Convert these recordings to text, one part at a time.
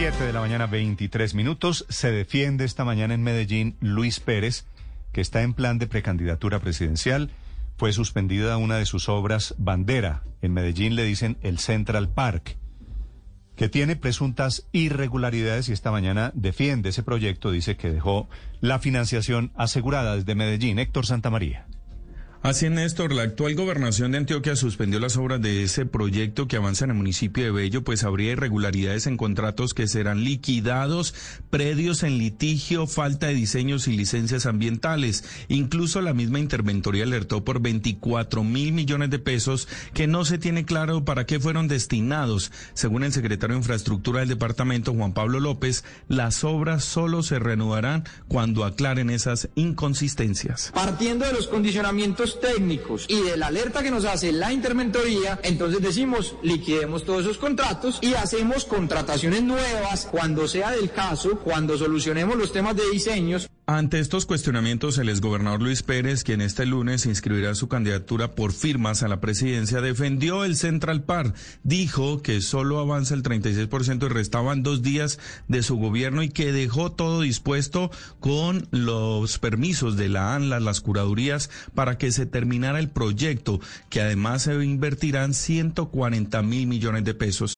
7 de la mañana, 23 minutos. Se defiende esta mañana en Medellín Luis Pérez, que está en plan de precandidatura presidencial. Fue suspendida una de sus obras bandera. En Medellín le dicen el Central Park que tiene presuntas irregularidades y esta mañana defiende ese proyecto, dice que dejó la financiación asegurada desde Medellín. Héctor Santamaría. Así Néstor, la actual gobernación de Antioquia suspendió las obras de ese proyecto que avanza en el municipio de Bello, pues habría irregularidades en contratos que serán liquidados, predios en litigio, falta de diseños y licencias ambientales. Incluso la misma interventoría alertó por 24 mil millones de pesos que no se tiene claro para qué fueron destinados. Según el secretario de Infraestructura del departamento, Juan Pablo López, las obras solo se reanudarán cuando aclaren esas inconsistencias. Partiendo de los condicionamientos técnicos y de la alerta que nos hace la interventoría, entonces decimos liquidemos todos esos contratos y hacemos contrataciones nuevas cuando sea del caso, cuando solucionemos los temas de diseños. Ante estos cuestionamientos, el exgobernador Luis Pérez, quien este lunes inscribirá su candidatura por firmas a la presidencia, defendió el Central Park. Dijo que solo avanza el 36% y restaban dos días de su gobierno y que dejó todo dispuesto con los permisos de la ANLA, las curadurías, para que se terminara el proyecto, que además se invertirán 140 mil millones de pesos.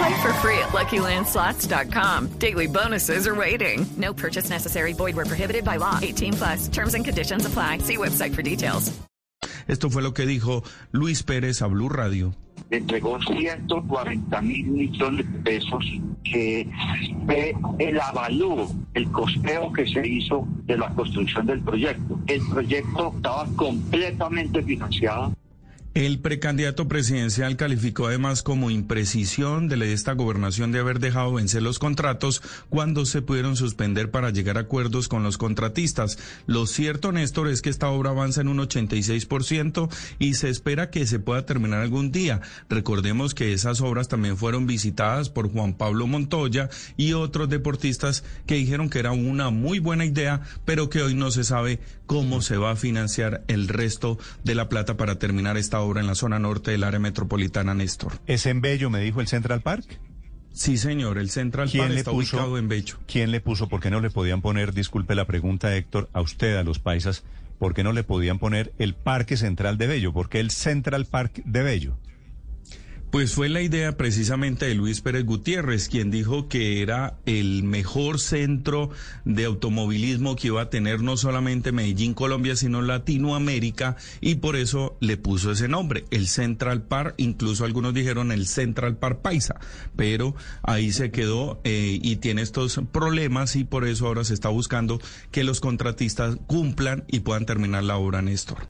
Play for free at LuckyLandSlots.com. Daily bonuses are waiting. No purchase necessary. Void were prohibited by law. 18 plus. Terms and conditions apply. See website for details. Esto fue lo que dijo Luis Pérez a Blue Radio. Entregó 140 mil millones de pesos que fue el avalúo, el costeo que se hizo de la construcción del proyecto. El proyecto estaba completamente financiado el precandidato presidencial calificó además como imprecisión de esta gobernación de haber dejado vencer los contratos cuando se pudieron suspender para llegar a acuerdos con los contratistas. Lo cierto, Néstor, es que esta obra avanza en un 86% y se espera que se pueda terminar algún día. Recordemos que esas obras también fueron visitadas por Juan Pablo Montoya y otros deportistas que dijeron que era una muy buena idea, pero que hoy no se sabe cómo se va a financiar el resto de la plata para terminar esta obra en la zona norte del área metropolitana, Néstor. ¿Es en Bello, me dijo el Central Park? Sí, señor, el Central Park está ubicado en Bello. ¿Quién le puso, por qué no le podían poner, disculpe la pregunta, Héctor, a usted, a los paisas, por qué no le podían poner el Parque Central de Bello? ¿Por qué el Central Park de Bello? Pues fue la idea precisamente de Luis Pérez Gutiérrez, quien dijo que era el mejor centro de automovilismo que iba a tener no solamente Medellín, Colombia, sino Latinoamérica, y por eso le puso ese nombre, el Central Park, incluso algunos dijeron el Central Park Paisa, pero ahí se quedó eh, y tiene estos problemas y por eso ahora se está buscando que los contratistas cumplan y puedan terminar la obra, Néstor.